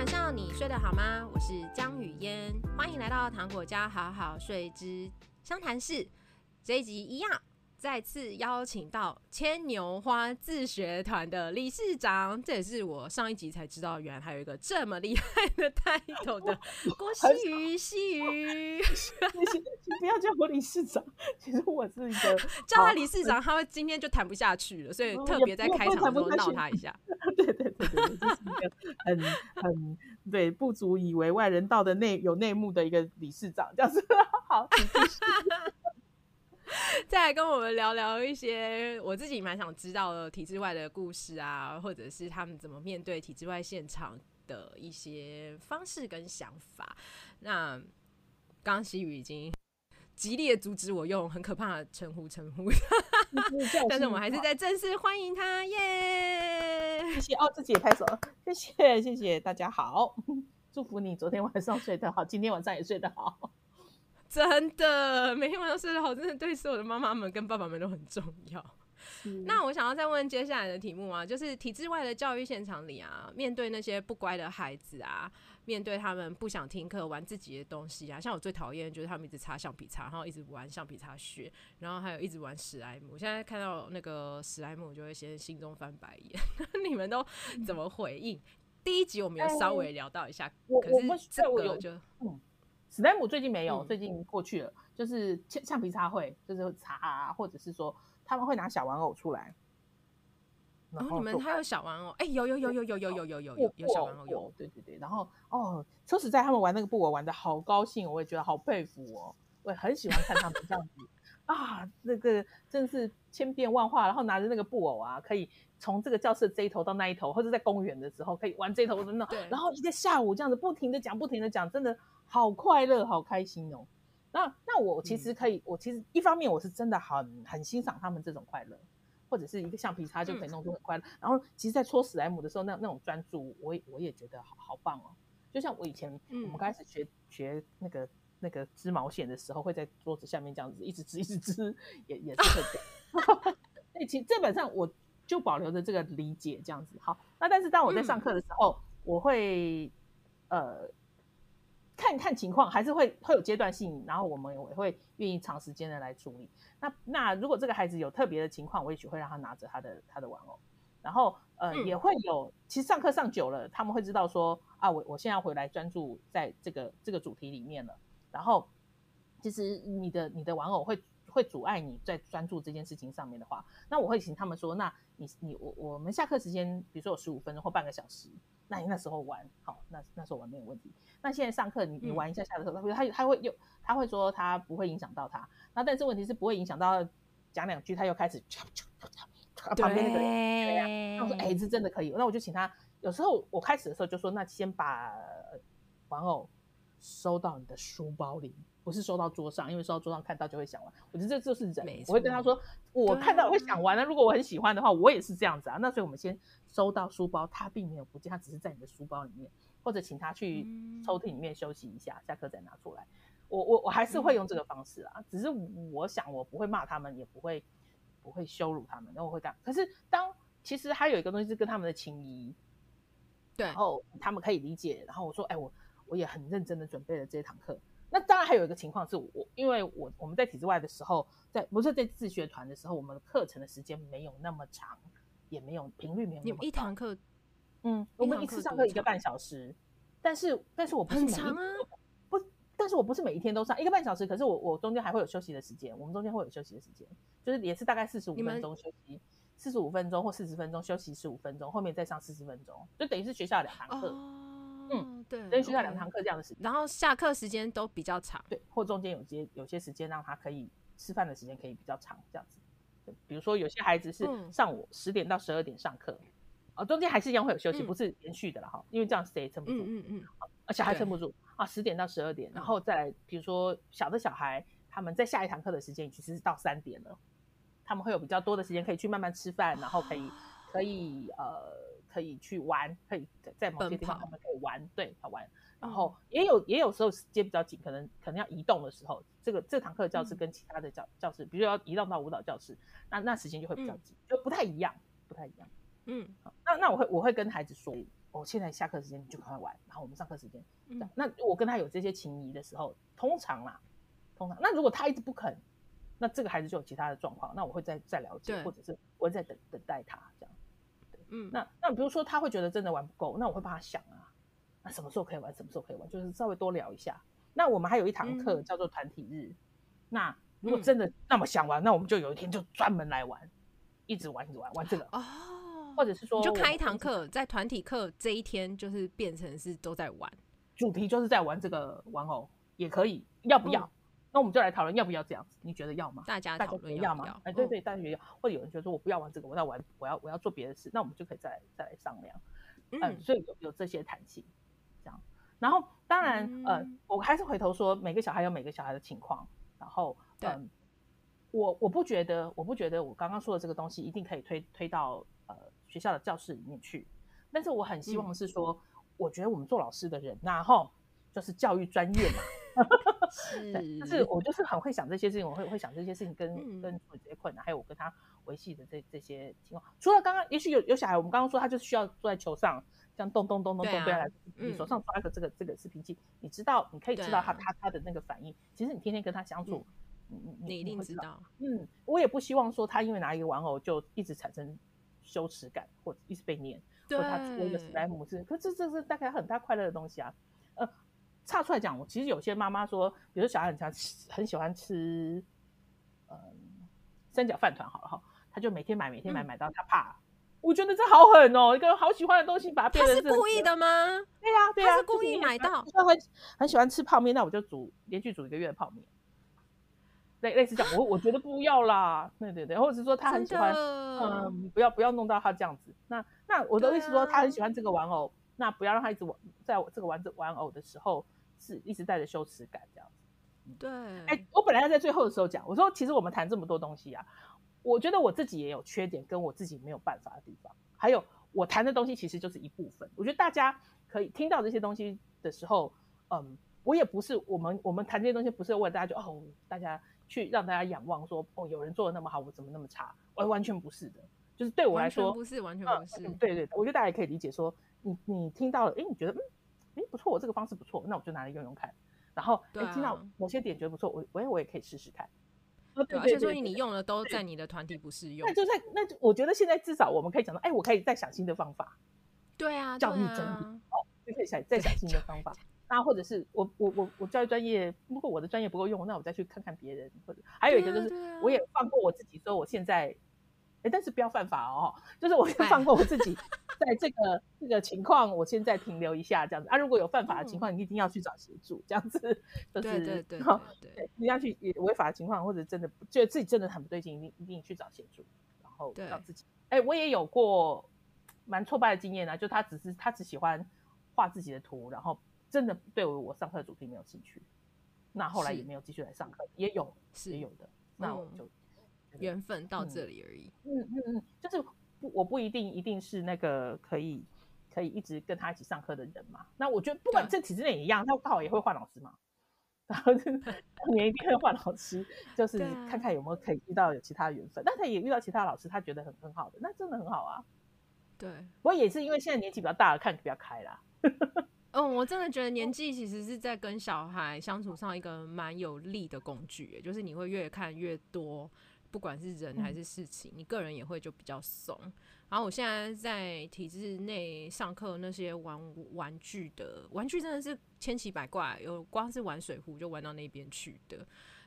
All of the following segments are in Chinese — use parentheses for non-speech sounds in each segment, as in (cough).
晚上你睡得好吗？我是江雨嫣，欢迎来到糖果家好好睡之相谈室。这一集一样。再次邀请到牵牛花自学团的理事长，这也是我上一集才知道，原来还有一个这么厉害的 (laughs) title 的郭希瑜，希瑜，你不要叫我理事长，其实我是一个 (laughs) 叫他理事长，他会今天就谈不下去了，所以特别在开场的时候闹他一下。(laughs) 对对对对，这是一个 (laughs) 很很对不足以为外人道的内有内幕的一个理事长，这样子 (laughs) 好。(laughs) 再来跟我们聊聊一些我自己蛮想知道的体制外的故事啊，或者是他们怎么面对体制外现场的一些方式跟想法。那刚刚希瑜已经极力的阻止我用很可怕的称呼称呼，(laughs) 但是我们还是在正式欢迎他耶！谢谢哦，自己也拍手，谢谢谢谢大家好，祝福你昨天晚上睡得好，今天晚上也睡得好。(laughs) 真的，每天晚上睡得好，真的对所有的妈妈们跟爸爸们都很重要。(laughs) 那我想要再问接下来的题目啊，就是体制外的教育现场里啊，面对那些不乖的孩子啊，面对他们不想听课、玩自己的东西啊，像我最讨厌的就是他们一直擦橡皮擦，然后一直玩橡皮擦屑，然后还有一直玩史莱姆。我现在看到那个史莱姆，我就会先心中翻白眼。(laughs) 你们都怎么回应？嗯、第一集我们有稍微聊到一下，欸、可是这个就。史莱姆最近没有，最近过去了。嗯、就是橡皮擦会，就是擦、啊，或者是说他们会拿小玩偶出来。然后、哦、你们还有小玩偶？哎、欸，有有有有有有有有有有有小玩偶有，对对对，然后哦，说实在，他们玩那个布偶玩的好高兴，我也觉得好佩服哦。我也很喜欢看他们这样子啊，那个真是千变万化，然后拿着那个布偶啊，可以从这个教室这一头到那一头，或者在公园的时候可以玩这一头的那，对然后一个下午这样子不停的讲，不停的讲，真的。好快乐，好开心哦！那那我其实可以，嗯、我其实一方面我是真的很很欣赏他们这种快乐，或者是一个橡皮擦就可以弄出很快乐。嗯、然后其实，在搓史莱姆的时候，那那种专注，我也我也觉得好好棒哦。就像我以前我们刚开始学、嗯、学那个那个织毛线的时候，会在桌子下面这样子一直织一直织，也也是会这样。(laughs) 所以其实基本上我就保留着这个理解这样子。好，那但是当我在上课的时候，嗯、我会呃。看看情况，还是会会有阶段性，然后我们也会愿意长时间的来处理。那那如果这个孩子有特别的情况，我也许会让他拿着他的他的玩偶，然后呃、嗯、也会有，其实上课上久了，他们会知道说啊，我我现在要回来专注在这个这个主题里面了。然后其实你的你的玩偶会会阻碍你在专注这件事情上面的话，那我会请他们说，那你你我我们下课时间，比如说有十五分钟或半个小时。那你那时候玩好，那那时候玩没有问题。那现在上课，你你玩一下下的时候，他会他他会又他会说他不会影响到他。那但是问题是不会影响到讲两句，他又开始旁边那个人。那我说哎，这真的可以。那我就请他。有时候我开始的时候就说，那先把玩偶收到你的书包里。不是收到桌上，因为收到桌上看到就会想玩。我觉得这就是人，我会跟他说，我看到我会想玩那。如果我很喜欢的话，我也是这样子啊。那所以我们先收到书包，他并没有不见，他只是在你的书包里面，或者请他去抽屉里面休息一下，下课再拿出来。我我我还是会用这个方式啊，只是我想我不会骂他们，也不会不会羞辱他们，那我会干。可是当其实还有一个东西是跟他们的情谊，对，然后他们可以理解。然后我说，哎，我我也很认真的准备了这堂课。那当然还有一个情况是我，因为我我们在体制外的时候，在不是在自学团的时候，我们的课程的时间没有那么长，也没有频率没有那么高。一堂课，嗯，我们一次上课一个半小时，但是但是我不是每不，但是我不是每一天都上一个半小时，可是我我中间还会有休息的时间，我们中间会有休息的时间，就是也是大概四十五分钟休息，四十五分钟或四十分钟休息十五分钟，后面再上四十分钟，就等于是学校两堂课。哦嗯，对，等于学校两堂课这样的时间，然后下课时间都比较长，对，或中间有些有些时间让他可以吃饭的时间可以比较长，这样子。对，比如说有些孩子是上午十点到十二点上课，哦，中间还是一样会有休息，不是连续的了哈，因为这样谁也撑不住，嗯嗯嗯，小孩撑不住啊，十点到十二点，然后再来，比如说小的小孩，他们在下一堂课的时间其实是到三点了，他们会有比较多的时间可以去慢慢吃饭，然后可以可以呃。可以去玩，可以在某些地方他们可以玩，对，好玩。然后也有也有时候时间比较紧，可能可能要移动的时候，这个这堂课教室跟其他的教教室，比如说要移动到舞蹈教室，那那时间就会比较紧，嗯、就不太一样，不太一样。嗯，好，那那我会我会跟孩子说，哦，现在下课时间你就赶快玩，然后我们上课时间，嗯，那我跟他有这些情谊的时候，通常啦，通常，那如果他一直不肯，那这个孩子就有其他的状况，那我会再再了解，或者是我会再等等待他这样，对，嗯，那那比如说他会觉得真的玩不够，那我会帮他想啊，那什么时候可以玩，什么时候可以玩，就是稍微多聊一下。那我们还有一堂课叫做团体日，嗯，那如果真的那么想玩，那我们就有一天就专门来玩，一直玩一直玩玩这个哦。或者是说，就开一堂课，在团体课这一天，就是变成是都在玩，主题就是在玩这个玩偶，也可以，要不要？嗯、那我们就来讨论要不要这样子？你觉得要吗？大家讨论要吗？哎，对对，大家觉得要，或者有人觉得说我不要玩这个，我要玩，我要我要做别的事，那我们就可以再来再来商量。嗯，嗯，所以有有这些弹性，这样。然后当然，嗯、呃，我还是回头说，每个小孩有每个小孩的情况，然后，嗯、呃，我我不觉得，我不觉得我刚刚说的这个东西一定可以推推到呃。学校的教室里面去，但是我很希望是说，嗯、我觉得我们做老师的人、啊，然后就是教育专业嘛，(laughs) 是，就是我就是很会想这些事情，我会会想这些事情跟、嗯、跟处理这些困难，还有我跟他维系的这这些情况。除了刚刚，也许有有小孩，我们刚刚说他就是需要坐在球上，这样咚咚咚咚咚对、啊、来，你手上抓一个这个这个视频器，你知道，你可以知道他、啊、他他的那个反应。其实你天天跟他相处，嗯、你你一定知道。嗯，我也不希望说他因为拿一个玩偶就一直产生。羞耻感，或者一直被念，或者他做一个史莱姆是，可是这这是大概很大快乐的东西啊。呃，岔出来讲，我其实有些妈妈说，比如说小孩很吃，很喜欢吃，嗯，三角饭团好了哈，他就每天买，每天买，买到他怕。嗯、我觉得这好狠哦，一个好喜欢的东西，把它变成他是故意的吗？对呀、啊，对呀、啊，他是故意买到。他很很喜欢吃泡面，那我就煮连续煮一个月的泡面。类类似这样，我我觉得不要啦，对对对，或者是说他很喜欢，嗯，不要不要弄到他这样子。那那我的意思是说，他很喜欢这个玩偶，啊、那不要让他一直玩，在我这个玩这玩偶的时候，是一直带着羞耻感这样子。对，哎、欸，我本来要在最后的时候讲，我说其实我们谈这么多东西啊，我觉得我自己也有缺点，跟我自己没有办法的地方，还有我谈的东西其实就是一部分。我觉得大家可以听到这些东西的时候，嗯，我也不是我们我们谈这些东西不是为了大家就哦大家。去让大家仰望说，哦，有人做的那么好，我怎么那么差？完完全不是的，就是对我来说，不是完全不是。对对，我觉得大家也可以理解说，你你听到了，哎，你觉得嗯，哎不错，我这个方式不错，那我就拿来用用看。然后哎、啊，听到某些点觉得不错，我我我也可以试试看。对，对，对，对，对，而且说你用的都在你的团体不适用，那就在那，我觉得现在至少我们可以讲到，哎，我可以再想新的方法。对啊，教育整理哦，就可以想再想新的方法。那或者是我我我我教育专业，如果我的专业不够用，那我再去看看别人。或者还有一个就是，我也放过我自己，说我现在，哎，但是不要犯法哦。就是我 (laughs) 也放过我自己，(laughs) 在这个这个情况，我现在停留一下这样子啊。如果有犯法的情况，你一定要去找协助，这样子就是对对对对，你要去违法的情况，或者真的觉得自己真的很不对劲，一定一定去找协助，然后让自己。哎，我也有过蛮挫败的经验啊，就他只是他只喜欢画自己的图，然后。真的对我我上课的主题没有兴趣，那后来也没有继续来上课，也有是也有的，那我就缘分到这里而已。嗯嗯嗯，就是不我不一定一定是那个可以可以一直跟他一起上课的人嘛。那我觉得不管这体制内也一样，他刚好也会换老师嘛。(laughs) 然后就你一定会换老师，就是看看有没有可以遇到有其他的缘分。但他也遇到其他老师，他觉得很很好的，那真的很好啊。对，不过也是因为现在年纪比较大了，看比较开啦。(laughs) 嗯，我真的觉得年 (laughs) 纪其实是在跟小孩相处上一个蛮有利的工具，就是你会越看越多，不管是人还是事情，你个人也会就比较松。然后我现在在体制内上课，那些玩玩具的玩具真的是千奇百怪，有光是玩水壶就玩到那边去的，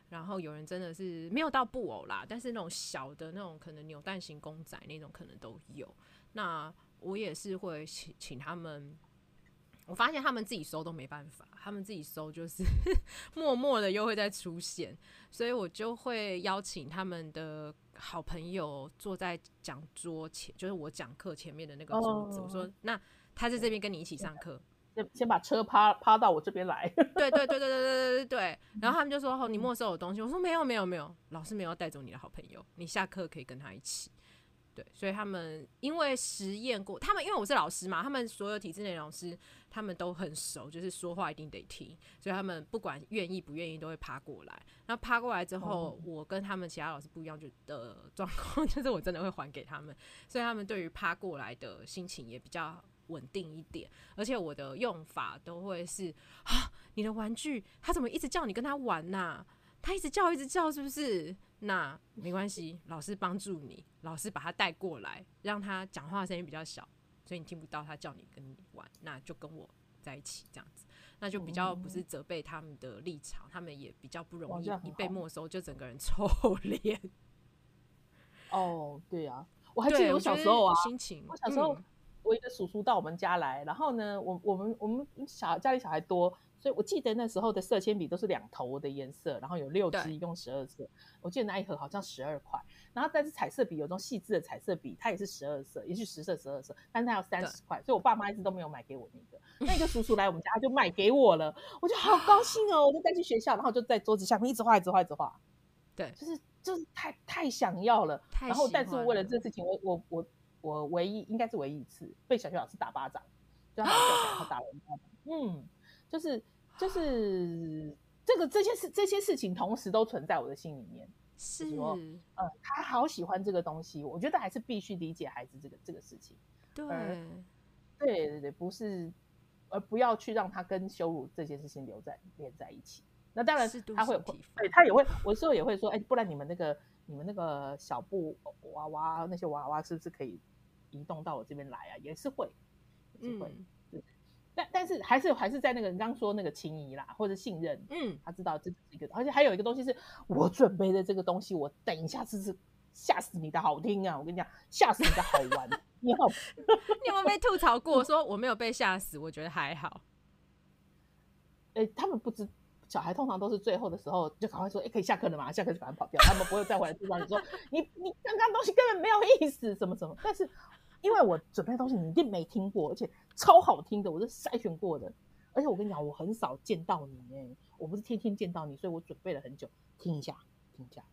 然后有人真的是没有到布偶啦，但是那种小的那种可能扭蛋型公仔那种可能都有。那我也是会请请他们。我发现他们自己搜都没办法，他们自己搜就是 (laughs) 默默的又会再出现，所以我就会邀请他们的好朋友坐在讲桌前，就是我讲课前面的那个桌子。Oh. 我说：“那他在这边跟你一起上课，先先把车趴趴到我这边来。(laughs) ”对对对对对对对对对。然后他们就说：“哦，你没收我东西。”我说：“没有没有没有，老师没有带走你的好朋友，你下课可以跟他一起。”对，所以他们因为实验过，他们因为我是老师嘛，他们所有体制内老师，他们都很熟，就是说话一定得听，所以他们不管愿意不愿意，都会趴过来。那趴过来之后，我跟他们其他老师不一样，就的状况 (laughs) 就是我真的会还给他们，所以他们对于趴过来的心情也比较稳定一点，而且我的用法都会是啊，你的玩具他怎么一直叫你跟他玩呐、啊？他一直叫一直叫，是不是？那没关系，老师帮助你，老师把他带过来，让他讲话声音比较小，所以你听不到他叫你跟你玩，那就跟我在一起这样子，那就比较不是责备他们的立场，他们也比较不容易一被没收就整个人 (laughs) 臭脸。哦，对啊，我还记得我小时候啊，心情，我小时候。我一个叔叔到我们家来，然后呢，我我们我们小家里小孩多，所以我记得那时候的色铅笔都是两头的颜色，然后有六支，一共十二色。我记得那一盒好像十二块，然后但是彩色笔有种细致的彩色笔，它也是十二色，也是十色十二色，但是它要三十块，所以我爸妈一直都没有买给我那个。(laughs) 那个叔叔来我们家就买给我了，我就好高兴哦，我就带去学校，然后就在桌子下面一直画，一直画，一直画。对，就是就是太太想要了，太然后但是为了这事情，我我我。我唯一应该是唯一一次被小学老师打巴掌，就他叫起来，然后打了一巴掌。嗯，就是就是这个这些事这些事情同时都存在我的心里面。是，说呃，他好喜欢这个东西，我觉得还是必须理解孩子这个这个事情。对，对对对，不是，而不要去让他跟羞辱这件事情留在连在一起。那当然他会，对他也会，我有时候也会说，哎，不然你们那个你们那个小布娃娃那些娃娃是不是可以？移动到我这边来啊，也是会，也是会，嗯、但但是还是还是在那个你刚刚说那个情谊啦，或者信任，嗯，他知道这是一个，而且还有一个东西是我准备的这个东西，我等一下试试吓死你的好听啊！我跟你讲，吓死你的好玩，你好，(laughs) 你有没有被吐槽过？说我没有被吓死，我觉得还好。哎、欸，他们不知小孩通常都是最后的时候就赶快说，哎、欸，可以下课了吗？下课就赶快跑掉，他们不会再回来吐槽你说你你刚刚东西根本没有意思，什么什么，但是。因为我准备的东西你一定没听过，而且超好听的，我是筛选过的。而且我跟你讲，我很少见到你哎，我不是天天见到你，所以我准备了很久，听一下，听一下，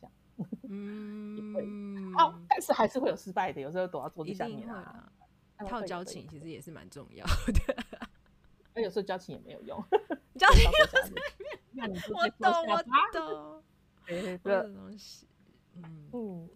这样。嗯，会。好，但是还是会有失败的，有时候躲到桌子下面啊。套交情其实也是蛮重要的，(laughs) 那有时候交情也没有用，交情。(laughs) 我懂，我懂。这个东西，嗯嗯。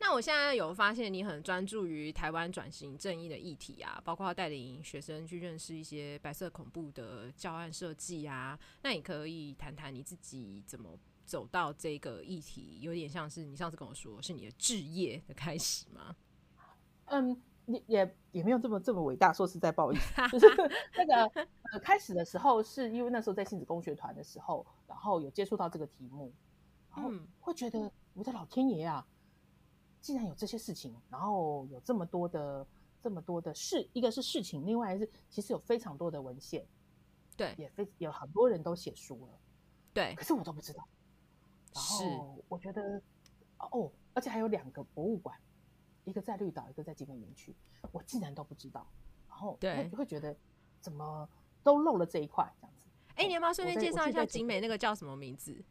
那我现在有发现你很专注于台湾转型正义的议题啊，包括带领学生去认识一些白色恐怖的教案设计啊。那你可以谈谈你自己怎么走到这个议题？有点像是你上次跟我说是你的置业的开始吗？嗯，也也也没有这么这么伟大。说实在，不好意思，(laughs) 就是那个呃，开始的时候是因为那时候在亲子工学团的时候，然后有接触到这个题目，然后会觉得我的老天爷啊！既然有这些事情，然后有这么多的这么多的事，一个是事情，另外是其实有非常多的文献，对，也非有很多人都写书了，对，可是我都不知道。然后我觉得哦，而且还有两个博物馆，一个在绿岛，一个在景美园区，我竟然都不知道。然后对，会觉得怎么都漏了这一块这样子。哎，你要不要顺便介绍一下景美那个叫什么名字？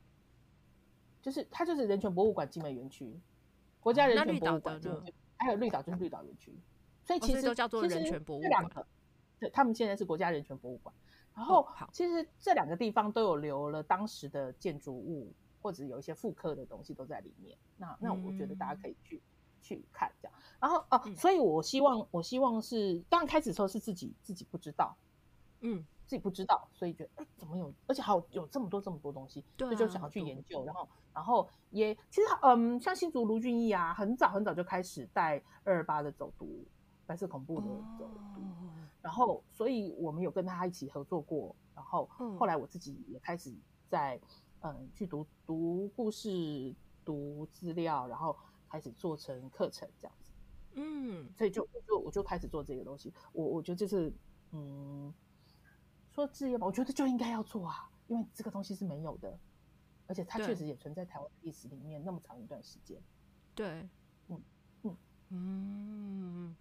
就是它就是人权博物馆景美园区。国家人权博物馆，还有绿岛就是绿岛园区，所以其实都叫做人权博物馆。这两个，对，他们现在是国家人权博物馆。然后，其实这两个地方都有留了当时的建筑物，或者有一些复刻的东西都在里面。那那我觉得大家可以去去看这样。然后哦，所以我希望我希望是刚开始的时候是自己自己不知道，嗯。自己不知道，所以觉得哎，怎么有？而且还有有这么多这么多东西，对、啊，就想要去研究。然后，然后也其实嗯，像新竹卢俊义啊，很早很早就开始带二二八的走读，白色恐怖的走读。哦、然后，所以我们有跟他一起合作过。然后后来我自己也开始在嗯去读读故事、读资料，然后开始做成课程这样子。嗯，所以就就我就开始做这个东西。我我觉得这是嗯。说置业吧，我觉得就应该要做啊，因为这个东西是没有的，而且它确实也存在台湾历史里面那么长一段时间。对，嗯嗯嗯。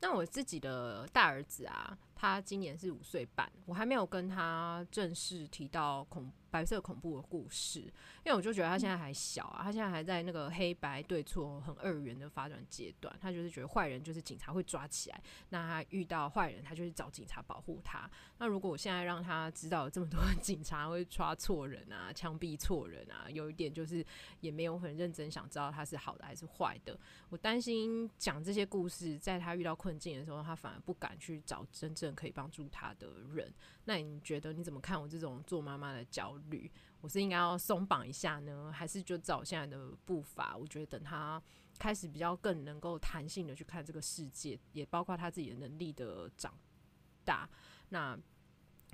那我自己的大儿子啊，他今年是五岁半，我还没有跟他正式提到恐白色恐怖的故事，因为我就觉得他现在还小啊，他现在还在那个黑白对错很二元的发展阶段，他就是觉得坏人就是警察会抓起来，那他遇到坏人，他就去找警察保护他。那如果我现在让他知道这么多 (laughs) 警察会抓错人啊，枪毙错人啊，有一点就是也没有很认真想知道他是好的还是坏的，我担心讲这些故事，在他遇到困境的时候，他反而不敢去找真正可以帮助他的人。那你觉得你怎么看我这种做妈妈的焦虑？我是应该要松绑一下呢，还是就照现在的步伐？我觉得等他开始比较更能够弹性的去看这个世界，也包括他自己的能力的长大，那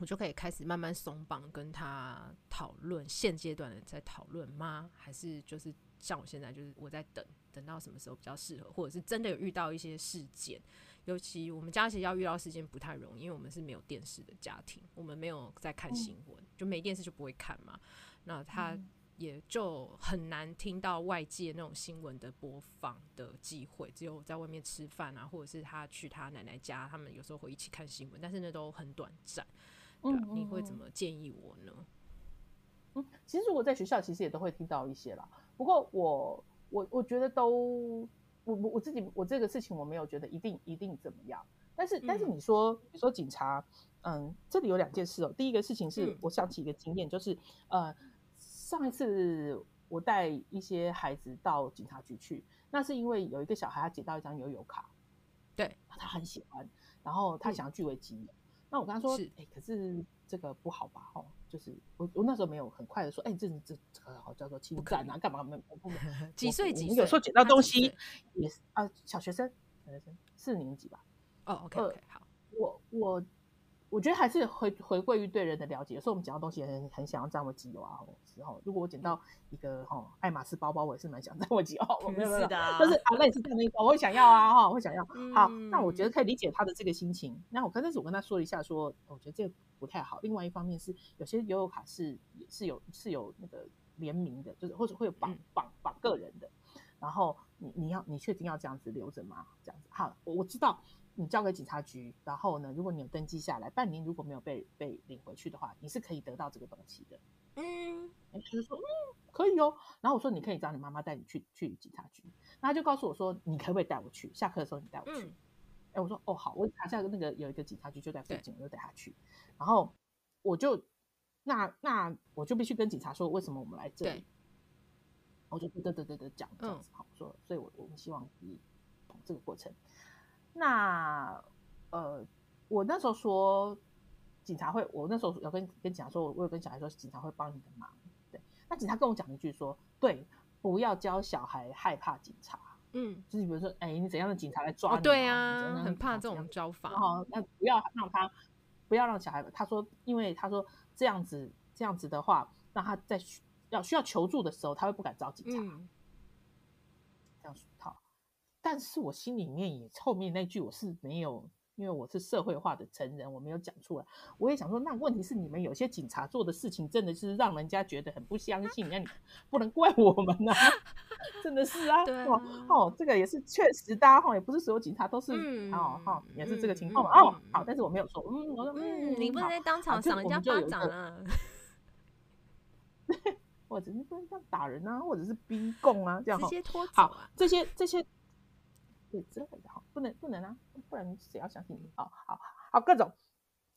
我就可以开始慢慢松绑，跟他讨论。现阶段的在讨论吗？还是就是像我现在，就是我在等，等到什么时候比较适合，或者是真的有遇到一些事件？尤其我们家其实要遇到事件不太容易，因为我们是没有电视的家庭，我们没有在看新闻，嗯、就没电视就不会看嘛。那他也就很难听到外界那种新闻的播放的机会，只有在外面吃饭啊，或者是他去他奶奶家，他们有时候会一起看新闻，但是那都很短暂。对啊，你会怎么建议我呢？嗯，其实如果在学校，其实也都会听到一些啦。不过我我我觉得都。我我我自己我这个事情我没有觉得一定一定怎么样，但是但是你说你说警察，嗯，这里有两件事哦。第一个事情是我想起一个经验，就是呃上一次我带一些孩子到警察局去，那是因为有一个小孩他捡到一张悠游卡，对，他很喜欢，然后他想要据为己有。那我跟他说，哎，可是这个不好吧？哦，就是我我那时候没有很快的说，哎，这这这个好叫做侵占啊，干嘛没有？(laughs) 几岁几岁？有时候捡到东西也是啊，小学生，小学生四年级吧。哦 OK，好，我我。我觉得还是回回归于对人的了解。有时候我们捡到东西很很想要占为己有啊，时候如果我捡到一个哈爱马仕包包，我也是蛮想占为己有。没有没有，是的，就是啊类似这样的一个，我会想要啊哈，我会想要。好，那我觉得可以理解他的这个心情。那我刚开始我跟他说了一下说，说我觉得这个不太好。另外一方面是有些悠游卡是也是有是有那个联名的，就是或者会有绑绑绑个人的。然后你你要你确定要这样子留着吗？这样子好，我我知道。你交给警察局，然后呢，如果你有登记下来，半年如果没有被被领回去的话，你是可以得到这个东西的。嗯，他就说嗯可以哦。然后我说你可以找你妈妈带你去去警察局，然后他就告诉我说你可不可以带我去？下课的时候你带我去。哎、嗯，我说哦好，我查下那个有一个警察局就在附近，我就带他去。然后我就那那我就必须跟警察说为什么我们来这里。对我就嘚嘚嘚嘚嘚讲这样子，好、嗯、说，所以我我们希望可以懂这个过程。那呃，我那时候说警察会，我那时候有跟跟警察说，我有跟小孩说警察会帮你的忙。对，那警察跟我讲一句说，对，不要教小孩害怕警察。嗯，就是比如说，哎、欸，你怎样的警察来抓你、啊哦？对啊，很怕这种教法。然后那不要让他，不要让小孩。他说，因为他说这样子这样子的话，让他在要需要求助的时候，他会不敢找警察。嗯、这样好。但是我心里面也后面那句我是没有，因为我是社会化的成人，我没有讲出来。我也想说，那问题是你们有些警察做的事情真的是让人家觉得很不相信，那你 (laughs) 不能怪我们啊，(laughs) 真的是啊。对啊哦，哦，这个也是确实的哈，也不是所有警察都是、嗯、哦哈，也是这个情况、嗯、哦。好，但是我没有说，嗯，我说嗯，你不能在当场赏人家巴掌啊。(laughs) 或者是不能这样打人啊，或者是逼供啊，这样直接拖走、啊、好，这些这些。之类的哈，不能不能啊，不然谁要相信你？好好好，各种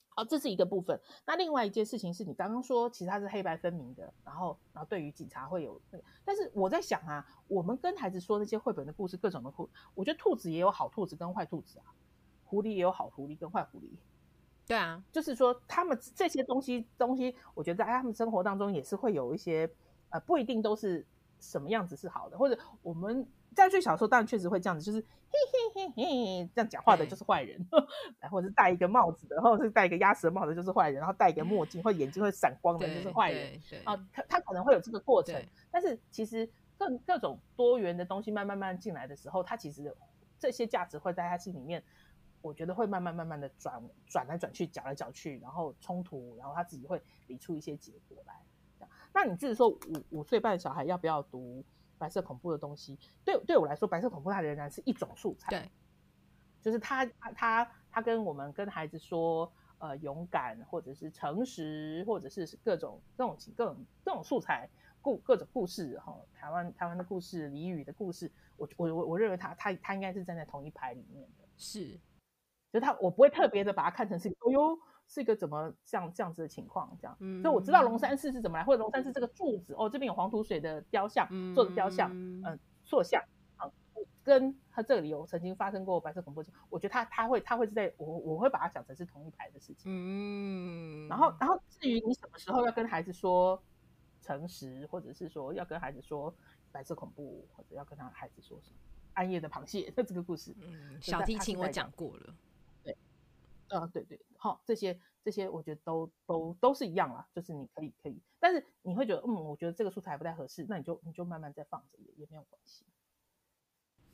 好，这是一个部分。那另外一件事情是你刚刚说，其实它是黑白分明的，然后然后对于警察会有那个，但是我在想啊，我们跟孩子说那些绘本的故事，各种的兔，我觉得兔子也有好兔子跟坏兔子啊，狐狸也有好狐狸跟坏狐狸。对啊，就是说他们这些东西东西，我觉得在他们生活当中也是会有一些呃，不一定都是什么样子是好的，或者我们。在最小的时候，当然确实会这样子，就是嘿嘿嘿嘿这样讲话的就是坏人，然后是戴一个帽子的，或者是戴一个鸭舌帽的就是坏人，然后戴一个墨镜或眼睛会闪光的就是坏人啊，他他可能会有这个过程，但是其实各各种多元的东西慢慢慢慢进来的时候，他其实这些价值会在他心里面，我觉得会慢慢慢慢的转转来转去，搅来搅去，然后冲突，然后他自己会理出一些结果来。那你自己说五五岁半的小孩要不要读？白色恐怖的东西，对对我来说，白色恐怖它仍然是一种素材。对，就是它它它他跟我们跟孩子说，呃，勇敢，或者是诚实，或者是各种各种各种各种素材故各种故事哈，台湾台湾的故事，俚语的故事，我我我我认为他他他应该是站在同一排里面的，是，就他我不会特别的把它看成是，哎呦。是一个怎么像这样子的情况，这样，嗯、所以我知道龙山寺是怎么来，或者龙山寺这个柱子，哦，这边有黄土水的雕像，嗯、做的雕像，嗯、呃，塑像，啊，跟他这里有曾经发生过白色恐怖，我觉得他他会他会是在我我会把它想成是同一排的事情，嗯，然后然后至于你什么时候要跟孩子说诚实，或者是说要跟孩子说白色恐怖，或者要跟他孩子说什么暗夜的螃蟹，(laughs) 这个故事，嗯，小提琴我讲过了。啊、呃，对对，好，这些这些我觉得都都都是一样啦，就是你可以可以，但是你会觉得，嗯，我觉得这个素材不太合适，那你就你就慢慢再放着也也没有关系。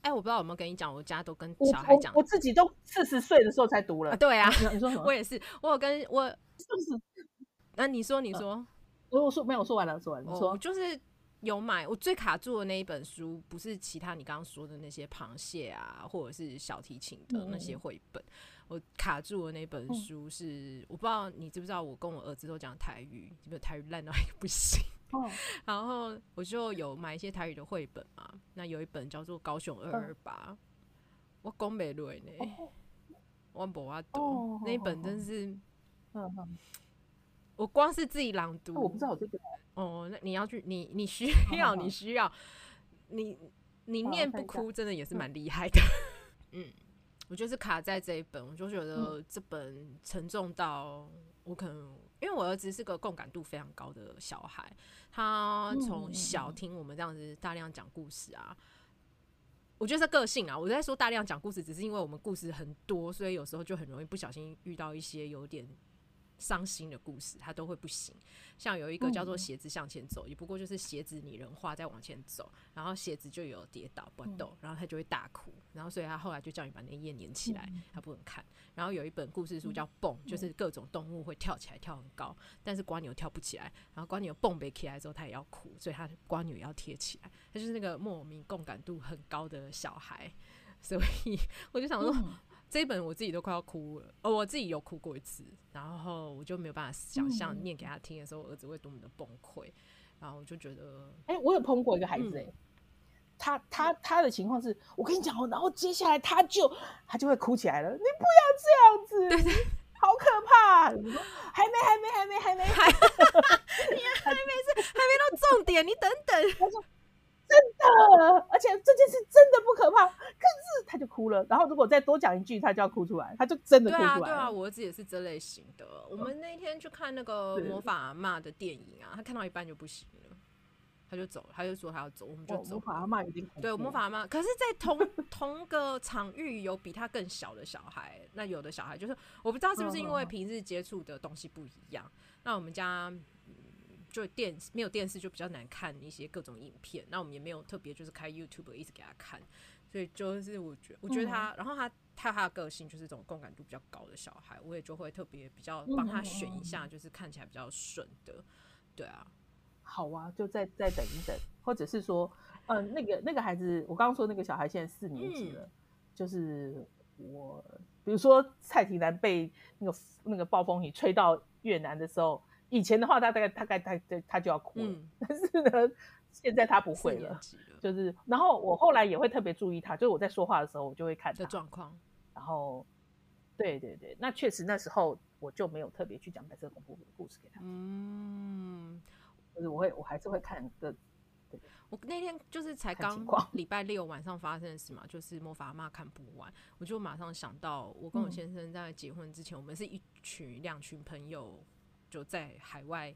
哎，我不知道有没有跟你讲，我家都跟小孩讲，我，自己都四十岁的时候才读了。啊对啊，你说什么？我也是，我有跟我 (laughs) 是不是？那、啊、你说你说，我、呃、我说没有，我说完了，说完了，你说、我、就是。有买，我最卡住的那一本书，不是其他你刚刚说的那些螃蟹啊，或者是小提琴的那些绘本。嗯、我卡住的那本书是，嗯、我不知道你知不知道，我跟我儿子都讲台语，基本台语烂到也不行。(laughs) 哦、(laughs) 然后我就有买一些台语的绘本嘛，那有一本叫做《高雄二二八》，我讲不落呢，我不阿读，那一本真是，嗯嗯，我光是自己朗读，我不知道这个。哦，那你要去，你你需要，你需要，你你念不哭，真的也是蛮厉害的。(laughs) 嗯，我就是卡在这一本，我就觉得这本沉重到我可能，因为我儿子是个共感度非常高的小孩，他从小听我们这样子大量讲故事啊，我觉得是个性啊。我在说大量讲故事，只是因为我们故事很多，所以有时候就很容易不小心遇到一些有点。伤心的故事，他都会不行。像有一个叫做鞋子向前走，也不过就是鞋子拟人化在往前走，然后鞋子就有跌倒不动，然后他就会大哭，然后所以他后来就叫你把那页粘起来，他不能看。然后有一本故事书叫蹦，就是各种动物会跳起来跳很高，但是瓜牛跳不起来，然后瓜牛蹦没起来之后，他也要哭，所以他瓜牛也要贴起来。他就是那个莫名共感度很高的小孩，所以 (laughs) 我就想说。这一本我自己都快要哭了，哦，我自己有哭过一次，然后我就没有办法想象念给他听的时候，我儿子会多么的崩溃，然后我就觉得，哎、欸，我有碰过一个孩子、欸，哎、嗯，他他他的情况是，我跟你讲哦，然后接下来他就他就会哭起来了，你不要这样子，对对，好可怕，(laughs) 还没还没还没还没还，(laughs) 你还没是还没到重点，你等等。真的，而且这件事真的不可怕，可是他就哭了。然后如果再多讲一句，他就要哭出来，他就真的哭出来。对啊，对啊，我儿子也是这类型的。我们那天去看那个魔法阿嬷的电影啊，他看到一半就不行了，他就走了，他就说他要走，我们就走。魔法阿嬷已经对魔法阿嬷，可是，在同 (laughs) 同个场域有比他更小的小孩，那有的小孩就是我不知道是不是因为平日接触的东西不一样。那我们家。就电没有电视就比较难看一些各种影片，那我们也没有特别就是开 YouTube 一直给他看，所以就是我觉我觉得他，嗯、然后他他他的个性就是这种共感度比较高的小孩，我也就会特别比较帮他选一下，就是看起来比较顺的，对啊，好啊，就再再等一等，或者是说，呃，那个那个孩子，我刚刚说那个小孩现在四年级了，嗯、就是我比如说蔡廷南被那个那个暴风雨吹到越南的时候。以前的话，他大概大概他他他就要哭了，嗯、但是呢，现在他不会了，了。就是，然后我后来也会特别注意他，就是我在说话的时候，我就会看他的状况，然后，对对对，那确实那时候我就没有特别去讲白色恐怖的故事给他，嗯，就是我会我还是会看个，对。我那天就是才刚礼拜六晚上发生的事嘛，就是魔法阿妈看不完，我就马上想到我跟我先生在结婚之前，嗯、我们是一群两群朋友。就在海外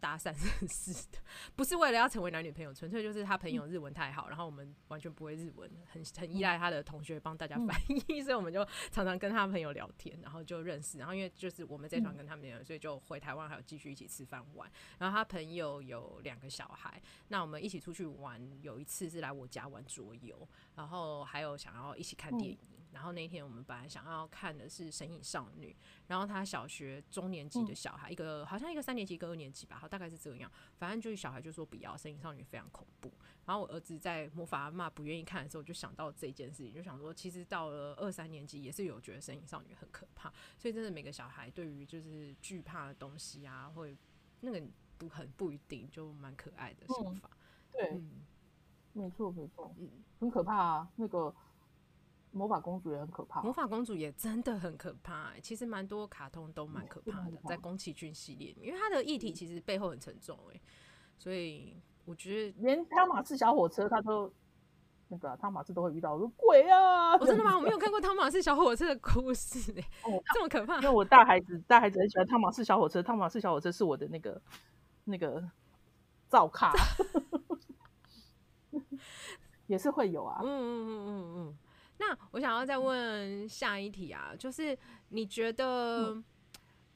搭讪认识的，不是为了要成为男女朋友，纯粹就是他朋友日文太好，然后我们完全不会日文，很很依赖他的同学帮大家翻译，(laughs) 所以我们就常常跟他朋友聊天，然后就认识，然后因为就是我们这团跟他们，所以就回台湾还有继续一起吃饭玩。然后他朋友有两个小孩，那我们一起出去玩，有一次是来我家玩桌游，然后还有想要一起看电影。然后那天我们本来想要看的是《神隐少女》，然后他小学中年级的小孩，嗯、一个好像一个三年级，一个二年级吧，好，大概是这样。反正就是小孩就说不要《神隐少女》非常恐怖。然后我儿子在魔法阿妈不愿意看的时候，我就想到这件事情，就想说，其实到了二三年级也是有觉得《神隐少女》很可怕。所以真的每个小孩对于就是惧怕的东西啊，会那个不很不一定，就蛮可爱的想法。嗯、对。嗯没错，没错，嗯，很可怕啊。那个魔法公主也很可怕，魔法公主也真的很可怕。其实蛮多卡通都蛮可怕的，在宫崎骏系列，因为它的议题其实背后很沉重哎，所以我觉得连汤马士小火车它都那个汤马士都会遇到，我说鬼啊！我真的吗？我没有看过汤马士小火车的故事哎，(laughs) 哦，这么可怕？因为我大孩子大孩子很喜欢汤马士小火车，汤马士小火车是我的那个那个造卡。(laughs) (laughs) 也是会有啊，嗯嗯嗯嗯嗯。那我想要再问下一题啊，就是你觉得，嗯、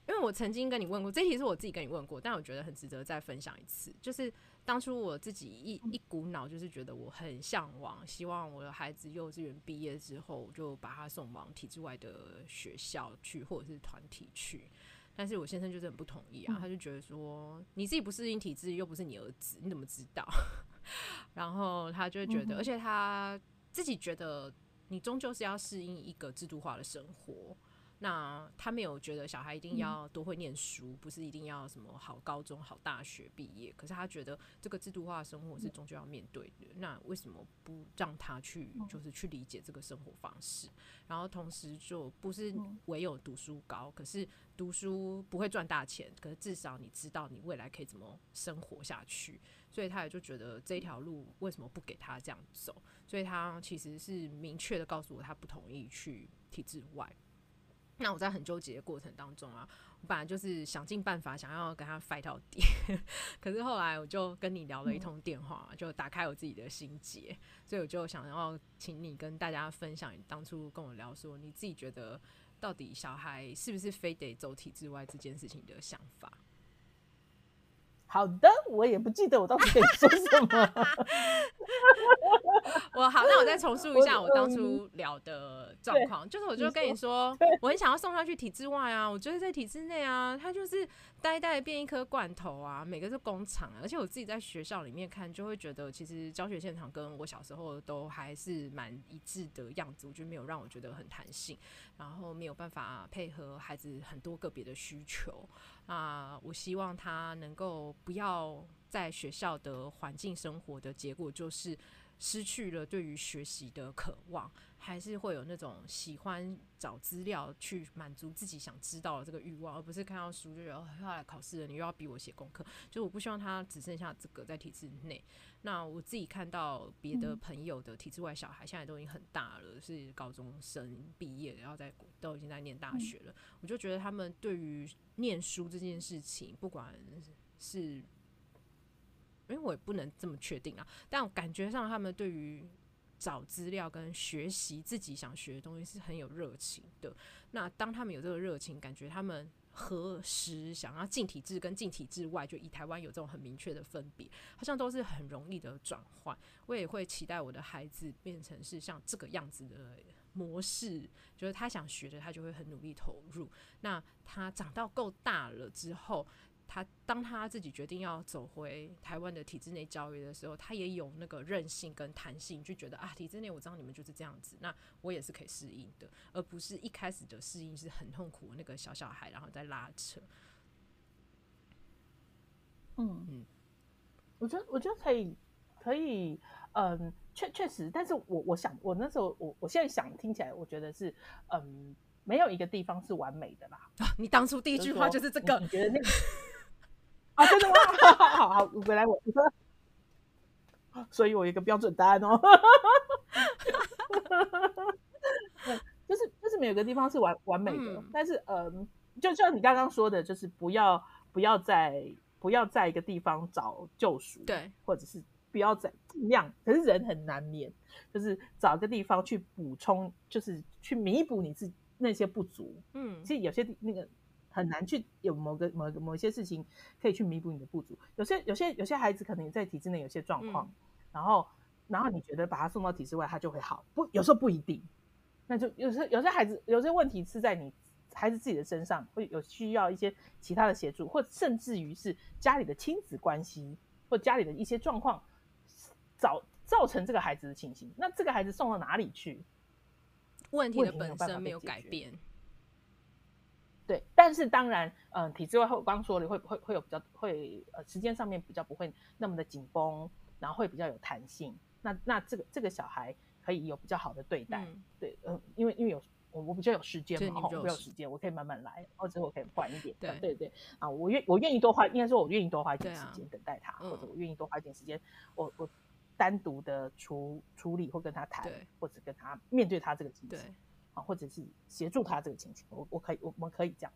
因为我曾经跟你问过，这题是我自己跟你问过，但我觉得很值得再分享一次。就是当初我自己一一股脑就是觉得我很向往，希望我的孩子幼稚园毕业之后就把他送往体制外的学校去，或者是团体去。但是我先生就是很不同意啊，嗯、他就觉得说你自己不适应体制，又不是你儿子，你怎么知道？然后他就觉得，而且他自己觉得，你终究是要适应一个制度化的生活。那他没有觉得小孩一定要多会念书，不是一定要什么好高中、好大学毕业。可是他觉得这个制度化的生活是终究要面对的。那为什么不让他去，就是去理解这个生活方式？然后同时就不是唯有读书高，可是读书不会赚大钱，可是至少你知道你未来可以怎么生活下去。所以他也就觉得这条路为什么不给他这样走？所以他其实是明确的告诉我，他不同意去体制外。那我在很纠结的过程当中啊，我本来就是想尽办法想要跟他 fight 到底，(laughs) 可是后来我就跟你聊了一通电话，就打开我自己的心结，所以我就想要请你跟大家分享你当初跟我聊说，你自己觉得到底小孩是不是非得走体制外这件事情的想法。好的，我也不记得我当时跟你说什么。(laughs) 我好，那我再重述一下我当初聊的状况，就是我就跟你说，我很想要送他去体制外啊，我觉得在体制内啊，他就是呆呆变一颗罐头啊，每个是工厂啊，而且我自己在学校里面看，就会觉得其实教学现场跟我小时候都还是蛮一致的样子，我觉得没有让我觉得很弹性，然后没有办法配合孩子很多个别的需求。啊，我希望他能够不要在学校的环境生活的结果，就是失去了对于学习的渴望，还是会有那种喜欢找资料去满足自己想知道的这个欲望，而不是看到书就觉得要来考试了，你又要逼我写功课。就我不希望他只剩下这个在体制内。那我自己看到别的朋友的体制外小孩，现在都已经很大了，是高中生毕业，然后在都已经在念大学了。我就觉得他们对于念书这件事情，不管是，因为我也不能这么确定啊，但感觉上他们对于找资料跟学习自己想学的东西是很有热情的。那当他们有这个热情，感觉他们。何时想要进体制跟进体制外，就以台湾有这种很明确的分别，好像都是很容易的转换。我也会期待我的孩子变成是像这个样子的模式，就是他想学的，他就会很努力投入。那他长到够大了之后。他当他自己决定要走回台湾的体制内教育的时候，他也有那个韧性跟弹性，就觉得啊，体制内我知道你们就是这样子，那我也是可以适应的，而不是一开始的适应是很痛苦，那个小小孩然后再拉扯。嗯嗯，我觉得我觉得可以可以，嗯，确确实，但是我我想我那时候我我现在想听起来，我觉得是嗯，没有一个地方是完美的啦。啊，(laughs) 你当初第一句话就是这个，你，你觉得那个？啊，真的吗？好 (laughs) 好好，回来我，(laughs) 所以我有一个标准答案哦。(laughs) 就是就是没有个地方是完完美的，嗯、但是嗯，就像你刚刚说的，就是不要不要在不要在一个地方找救赎，对，或者是不要在尽量，可是人很难免，就是找个地方去补充，就是去弥补你自己那些不足。嗯，其实有些那个。很难去有某个某个某一些事情可以去弥补你的不足。有些有些有些孩子可能在体制内有些状况，嗯、然后然后你觉得把他送到体制外他就会好，不，有时候不一定。那就有些有些孩子有些问题是在你孩子自己的身上，会有需要一些其他的协助，或甚至于是家里的亲子关系或家里的一些状况，造造成这个孩子的情形。那这个孩子送到哪里去？问题的本身没有改变。对，但是当然，嗯、呃，体制外我刚刚说了，会会会有比较会呃时间上面比较不会那么的紧绷，然后会比较有弹性。那那这个这个小孩可以有比较好的对待，嗯、对，嗯、呃，因为因为有我我比较有时间嘛，我有时间，我可以慢慢来，或者我可以晚一点，对对对，啊，我愿我愿意多花，应该说我愿意多花一点时间等待他，啊、或者我愿意多花一点时间，我我单独的处处理或跟他谈，或者跟他面对他这个情形。啊，或者是协助他这个情形，我我可以，我们可以这样，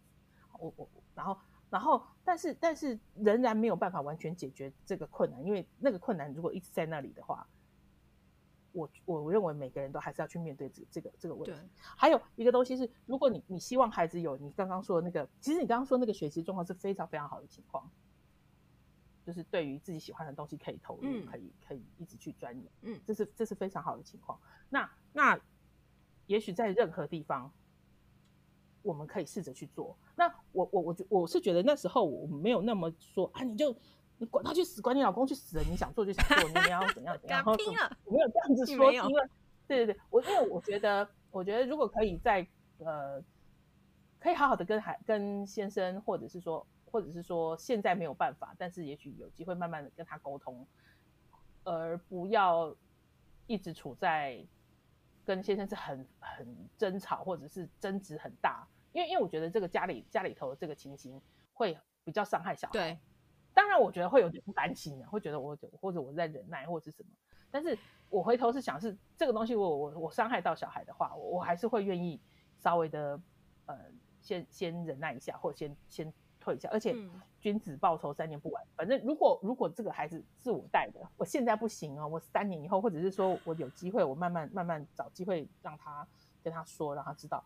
我我然后然后，但是但是仍然没有办法完全解决这个困难，因为那个困难如果一直在那里的话，我我认为每个人都还是要去面对这个、这个这个问题。还有一个东西是，如果你你希望孩子有你刚刚说的那个，其实你刚刚说那个学习状况是非常非常好的情况，就是对于自己喜欢的东西可以投入，嗯、可以可以一直去钻研，嗯，这是这是非常好的情况。那那。也许在任何地方，我们可以试着去做。那我我我我是觉得那时候我没有那么说啊，你就你管他去死，管你老公去死了，你想做就想做，你要怎样怎样。(laughs) 我没有这样子说，因为对对对，我因为我觉得，我觉得如果可以在呃，可以好好的跟孩跟先生，或者是说，或者是说现在没有办法，但是也许有机会慢慢的跟他沟通，而不要一直处在。跟先生是很很争吵，或者是争执很大，因为因为我觉得这个家里家里头这个情形会比较伤害小孩。对，当然我觉得会有点不甘心的，会觉得我或者我在忍耐或者是什么，但是我回头是想是这个东西我我我伤害到小孩的话，我我还是会愿意稍微的呃先先忍耐一下，或先先。退一下，而且君子报仇三年不晚。嗯、反正如果如果这个孩子是我带的，我现在不行哦，我三年以后，或者是说我有机会，我慢慢慢慢找机会让他跟他说，让他知道，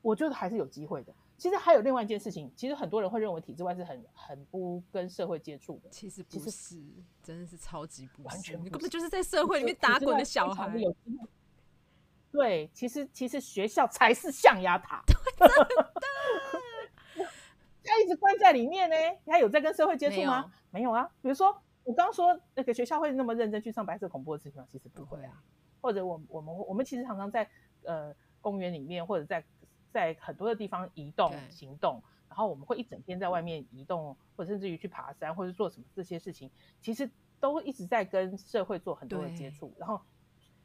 我觉得还是有机会的。其实还有另外一件事情，其实很多人会认为体制外是很很不跟社会接触的，其实不是，真的是超级不完全根本就是在社会里面打滚的小孩。对，其实其实学校才是象牙塔。(laughs) 他一直关在里面呢，他有在跟社会接触吗？没有，没有啊。比如说，我刚说那个学校会那么认真去上白色恐怖的事情吗？其实不会啊。或者我我们我们其实常常在呃公园里面，或者在在很多的地方移动行动，然后我们会一整天在外面移动，或者甚至于去爬山，或者做什么这些事情，其实都一直在跟社会做很多的接触。然后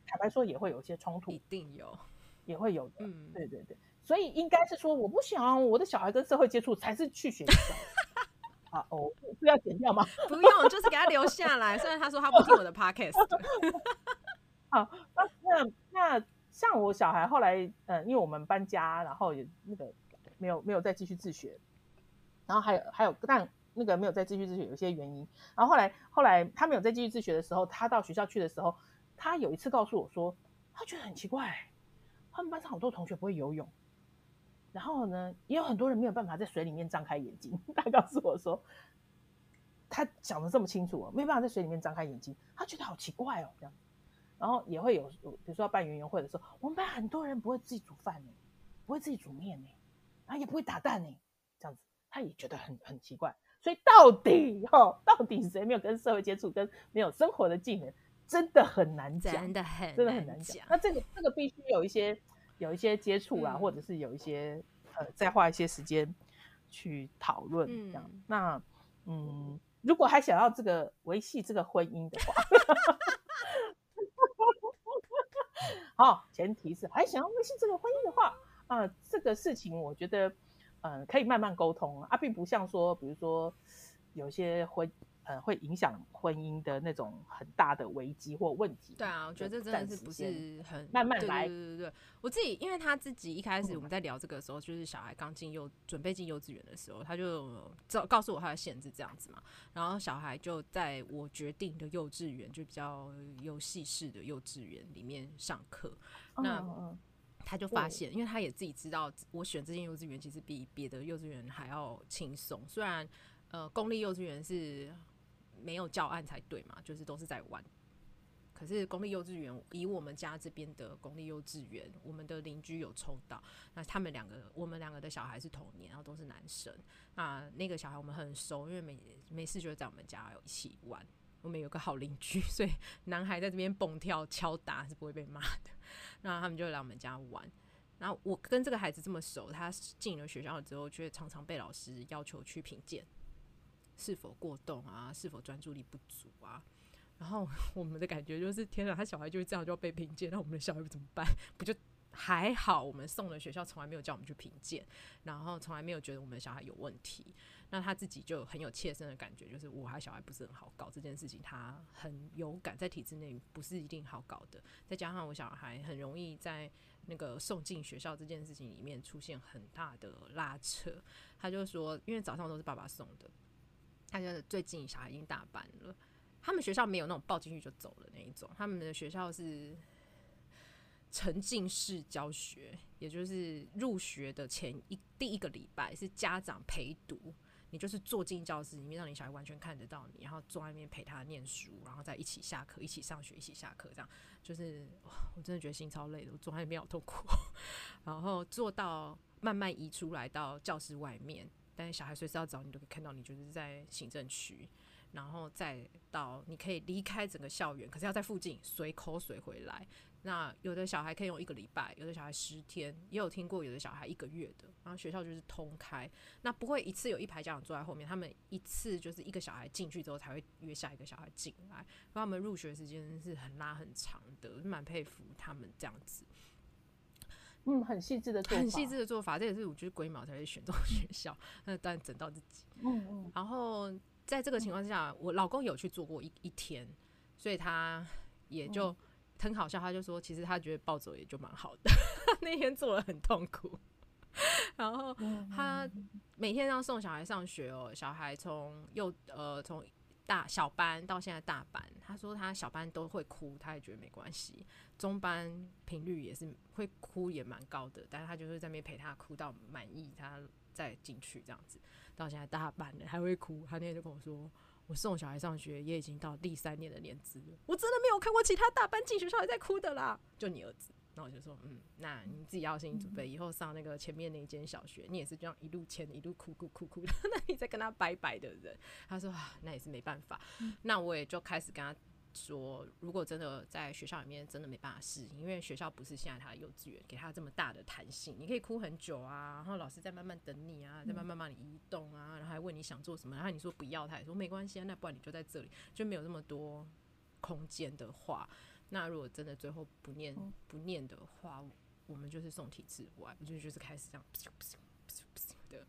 坦白说，也会有一些冲突，一定有，也会有的。嗯，对对对。所以应该是说，我不想我的小孩跟社会接触才是去学校。(laughs) 啊哦，是要剪掉吗？不用，就是给他留下来。虽然他说他不听我的 podcast。(laughs) 好，那那那像我小孩后来，嗯，因为我们搬家，然后也那个没有没有再继续自学，然后还有还有，但那个没有再继续自学有一些原因。然后后来后来他没有再继续自学的时候，他到学校去的时候，他有一次告诉我说，他觉得很奇怪，他们班上好多同学不会游泳。然后呢，也有很多人没有办法在水里面张开眼睛。(laughs) 他告诉我说，他想的这么清楚哦，没办法在水里面张开眼睛，他觉得好奇怪哦，这样。然后也会有，比如说要办园游会的时候，我们班很多人不会自己煮饭呢，不会自己煮面呢，然后也不会打蛋呢，这样子，他也觉得很很奇怪。所以到底哦，到底谁没有跟社会接触，跟没有生活的技能，真的很难讲，真的很真的很难讲。那这个这个必须有一些。有一些接触啦，嗯、或者是有一些呃，再花一些时间去讨论这样。嗯那嗯，如果还想要这个维系这个婚姻的话，好，前提是还想要维系这个婚姻的话啊、呃，这个事情我觉得嗯、呃，可以慢慢沟通啊，并不像说，比如说有些婚。呃，会影响婚姻的那种很大的危机或问题。对啊，我觉得这真的是不是很慢慢来。对对对对，我自己，因为他自己一开始我们在聊这个时候，就是小孩刚进幼，准备进幼稚园的时候，他就告诉我他的限制这样子嘛。然后小孩就在我决定的幼稚园，就比较游戏式的幼稚园里面上课。那他就发现，因为他也自己知道，我选这间幼稚园其实比别的幼稚园还要轻松。虽然呃，公立幼稚园是。没有教案才对嘛，就是都是在玩。可是公立幼稚园以我们家这边的公立幼稚园，我们的邻居有抽到，那他们两个，我们两个的小孩是同年，然后都是男生。那那个小孩我们很熟，因为没没事就在我们家有一起玩。我们有个好邻居，(laughs) 所以男孩在这边蹦跳敲打是不会被骂的。那他们就来我们家玩。那我跟这个孩子这么熟，他进了学校之后，却常常被老师要求去评鉴，是否过动啊，是否专注力不足啊。然后 (laughs) 我们的感觉就是，天哪，他小孩就是这样就被评鉴，那我们的小孩怎么办？(laughs) 不就还好？我们送的学校从来没有叫我们去评鉴，然后从来没有觉得我们的小孩有问题。那他自己就很有切身的感觉，就是我还小孩不是很好搞这件事情，他很有感，在体制内不是一定好搞的。再加上我小孩很容易在那个送进学校这件事情里面出现很大的拉扯，他就说，因为早上都是爸爸送的，他就是最近小孩已经大班了。他们学校没有那种抱进去就走了那一种，他们的学校是沉浸式教学，也就是入学的前一第一个礼拜是家长陪读，你就是坐进教室里面，让你小孩完全看得到你，然后坐在那边陪他念书，然后再一起下课，一起上学，一起下课，这样就是我真的觉得心超累的，我坐在那边好痛苦，(laughs) 然后坐到慢慢移出来到教室外面，但小孩随时要找你都可以看到你，就是在行政区。然后再到你可以离开整个校园，可是要在附近随口随回来。那有的小孩可以用一个礼拜，有的小孩十天，也有听过有的小孩一个月的。然后学校就是通开，那不会一次有一排家长坐在后面，他们一次就是一个小孩进去之后才会约下一个小孩进来，他们入学时间是很拉很长的，蛮佩服他们这样子。嗯，很细致的做法，很细致的做法，这也是我觉得龟毛才会选这种学校，那当然整到自己。嗯嗯，然后。在这个情况之下，我老公有去做过一一天，所以他也就很好笑。他就说，其实他觉得暴走也就蛮好的。(laughs) 那天做了很痛苦，然后他每天要送小孩上学哦，小孩从幼呃从大小班到现在大班，他说他小班都会哭，他也觉得没关系。中班频率也是会哭，也蛮高的，但是他就是在那边陪他哭到满意，他再进去这样子。到现在大班了还会哭，他那天就跟我说，我送小孩上学也已经到第三年的年资了，我真的没有看过其他大班进学校还在哭的啦，就你儿子。然后我就说，嗯，那你自己要心理准备，以后上那个前面那间小学，你也是这样一路牵一路哭哭哭哭的，那你再跟他拜拜的人，他说啊，那也是没办法，那我也就开始跟他。说，如果真的在学校里面真的没办法适应，因为学校不是现在他的幼稚园，给他这么大的弹性，你可以哭很久啊，然后老师在慢慢等你啊，在慢慢帮你移动啊，然后还问你想做什么，然后你说不要，他也说没关系啊，那不然你就在这里，就没有那么多空间的话，那如果真的最后不念不念的话，我们就是送体制外，我就就是开始这样的。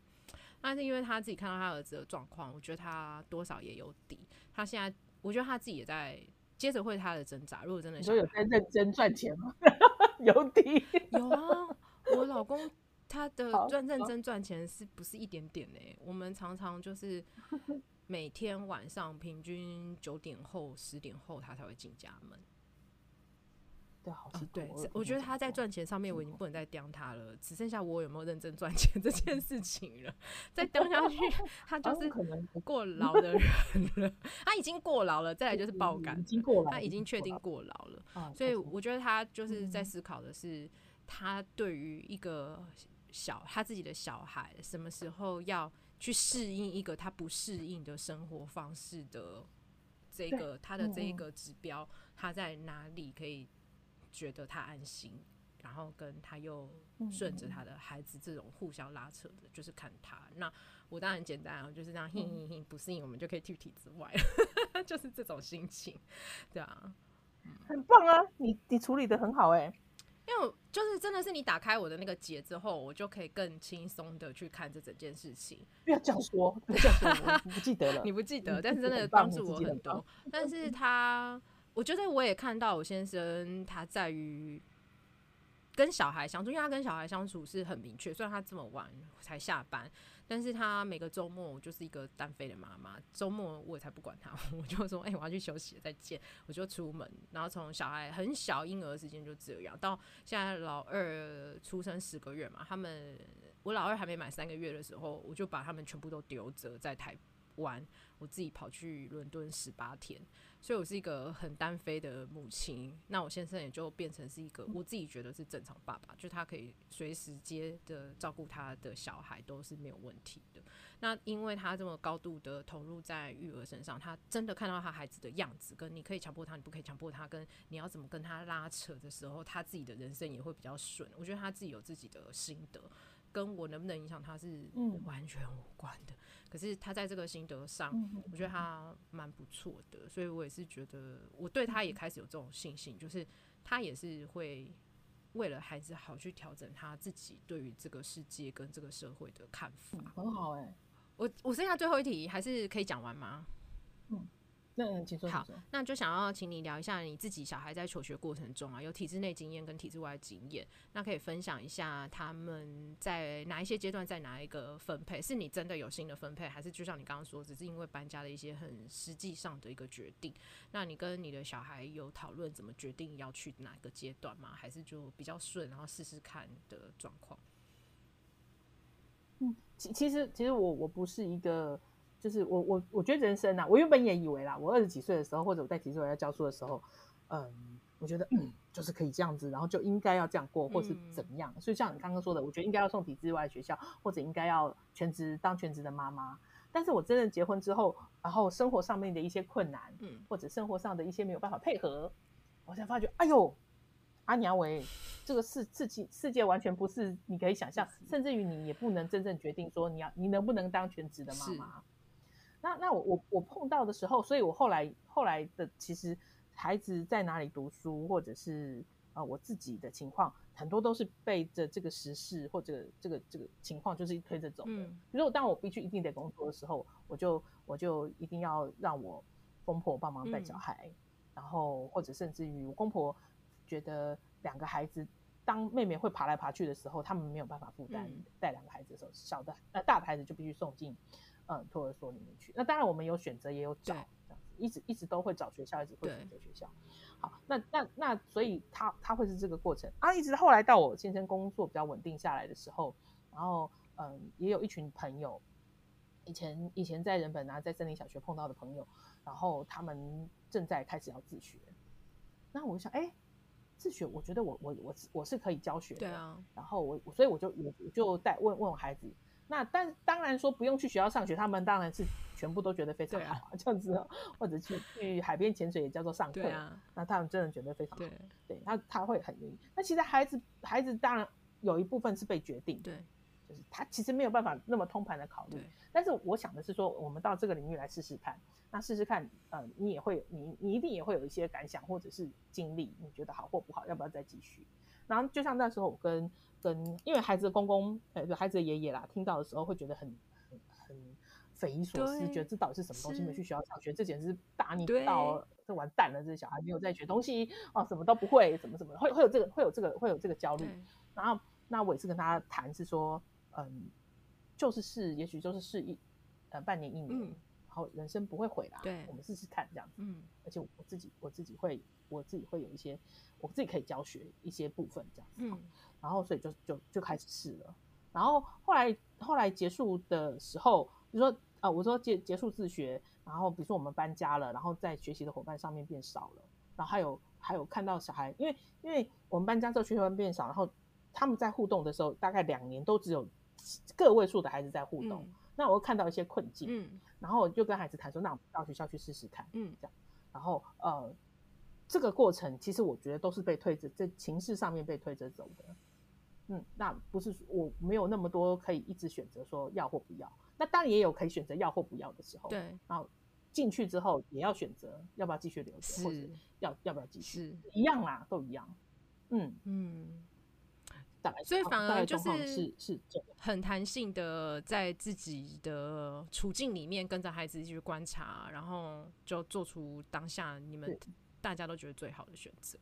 那是因为他自己看到他儿子的状况，我觉得他多少也有底，他现在。我觉得他自己也在接着会他的挣扎。如果真的你说有在认真赚钱吗？(laughs) 有底有啊！我老公他的赚认真赚钱是不是一点点呢？我们常常就是 (laughs) 每天晚上平均九点后、十点后他才会进家门。对，对，我觉得他在赚钱上面我已经不能再刁他了，只剩下我有没有认真赚钱这件事情了。再刁下去，他 (laughs) 就是可能过劳的人了。他已经过劳了，再来就是爆肝，他已经确定过劳了。所以我觉得他就是在思考的是，他对于一个小他自己的小孩，什么时候要去适应一个他不适应的生活方式的这个他的这一个指标，他在哪里可以。觉得他安心，然后跟他又顺着他的孩子这种互相拉扯的，嗯、就是看他。那我当然很简单啊，就是这样，哼哼哼，不适应我们就可以去体制外了，(laughs) 就是这种心情，对啊，很棒啊，你你处理的很好哎、欸，因为就是真的是你打开我的那个结之后，我就可以更轻松的去看这整件事情。不要这样说，不要这样说，我不记得了，(laughs) 你不记得，但是真的帮助我很多。但是他。我觉得我也看到我先生，他在于跟小孩相处，因为他跟小孩相处是很明确。虽然他这么晚才下班，但是他每个周末就是一个单飞的妈妈。周末我才不管他，(laughs) 我就说：“哎、我要去休息，再见。”我就出门，然后从小孩很小婴儿时间就这样，到现在老二出生十个月嘛，他们我老二还没满三个月的时候，我就把他们全部都丢着在台。湾，我自己跑去伦敦十八天。所以我是一个很单飞的母亲，那我先生也就变成是一个我自己觉得是正常爸爸，就他可以随时接的照顾他的小孩都是没有问题的。那因为他这么高度的投入在育儿身上，他真的看到他孩子的样子，跟你可以强迫他，你不可以强迫他，跟你要怎么跟他拉扯的时候，他自己的人生也会比较顺。我觉得他自己有自己的心得，跟我能不能影响他是完全无关的。可是他在这个心得上，我觉得他蛮不错的，所以我也是觉得我对他也开始有这种信心，就是他也是会为了孩子好去调整他自己对于这个世界跟这个社会的看法。很好哎，我我剩下最后一题还是可以讲完吗？嗯。那请说，好，那就想要请你聊一下你自己小孩在求学过程中啊，有体制内经验跟体制外经验，那可以分享一下他们在哪一些阶段，在哪一个分配？是你真的有新的分配，还是就像你刚刚说，只是因为搬家的一些很实际上的一个决定？那你跟你的小孩有讨论怎么决定要去哪个阶段吗？还是就比较顺，然后试试看的状况？嗯，其其实其实我我不是一个。就是我我我觉得人生呐、啊，我原本也以为啦，我二十几岁的时候，或者我在体制外要教书的时候，嗯，我觉得嗯，就是可以这样子，然后就应该要这样过，或是怎么样。嗯、所以像你刚刚说的，我觉得应该要送体制外学校，或者应该要全职当全职的妈妈。但是我真正结婚之后，然后生活上面的一些困难，嗯，或者生活上的一些没有办法配合，我才发觉，哎呦，阿娘喂，这个世世界世界完全不是你可以想象，甚至于你也不能真正决定说你要你能不能当全职的妈妈。那那我我我碰到的时候，所以我后来后来的其实孩子在哪里读书，或者是呃我自己的情况，很多都是背着这个时事或者这个这个情况就是推着走的。嗯，比如果当我必须一定得工作的时候，我就我就一定要让我公婆帮忙带小孩，嗯，然后或者甚至于我公婆觉得两个孩子当妹妹会爬来爬去的时候，他们没有办法负担带两个孩子的时候，小的呃大的孩子就必须送进。嗯，托儿所里面去。那当然，我们有选择，也有找，这样子，一直一直都会找学校，一直会选择学校。好，那那那，所以他他会是这个过程啊。一直后来到我先生工作比较稳定下来的时候，然后嗯，也有一群朋友，以前以前在人本啊，在森林小学碰到的朋友，然后他们正在开始要自学。那我想，哎、欸，自学，我觉得我我我我是可以教学的。对啊。然后我所以我就我我就带问问我孩子。那但当然说不用去学校上学，他们当然是全部都觉得非常好，啊、这样子，或者去去海边潜水也叫做上课。啊、那他们真的觉得非常好。对，对他他会很愿意。那其实孩子孩子当然有一部分是被决定，对，就是他其实没有办法那么通盘的考虑。但是我想的是说，我们到这个领域来试试看，那试试看，呃，你也会你你一定也会有一些感想或者是经历，你觉得好或不好，要不要再继续？然后就像那时候我跟。跟因为孩子的公公，呃，就孩子的爷爷啦，听到的时候会觉得很很很匪夷所思，觉得这到底是什么东西？没去学校上学，这简直是大逆不道，这完蛋了！这小孩没有在学东西哦，什么都不会，什么什么，会会有这个会有这个会有这个焦虑。然后那我也是跟他谈，是说，嗯，就是试，也许就是试一呃半年一年。嗯然后人生不会毁啦，对，我们试试看这样子。嗯，而且我自己我自己会我自己会有一些我自己可以教学一些部分这样子。嗯，然后所以就就就开始试了。然后后来后来结束的时候，比如说啊，我说结结束自学，然后比如说我们搬家了，然后在学习的伙伴上面变少了，然后还有还有看到小孩，因为因为我们搬家之后学习伙伴变少，然后他们在互动的时候，大概两年都只有个位数的孩子在互动。嗯那我会看到一些困境，嗯，然后我就跟孩子谈说，那我们到学校去试试看，嗯，这样，然后呃，这个过程其实我觉得都是被推着，在情势上面被推着走的，嗯，那不是我没有那么多可以一直选择说要或不要，那当然也有可以选择要或不要的时候，对，然后进去之后也要选择要不要继续留着，或者要要不要继续，是一样啦，都一样，嗯。嗯。所以反而就是是很弹性的，在自己的处境里面跟着孩子去观察，然后就做出当下你们大家都觉得最好的选择。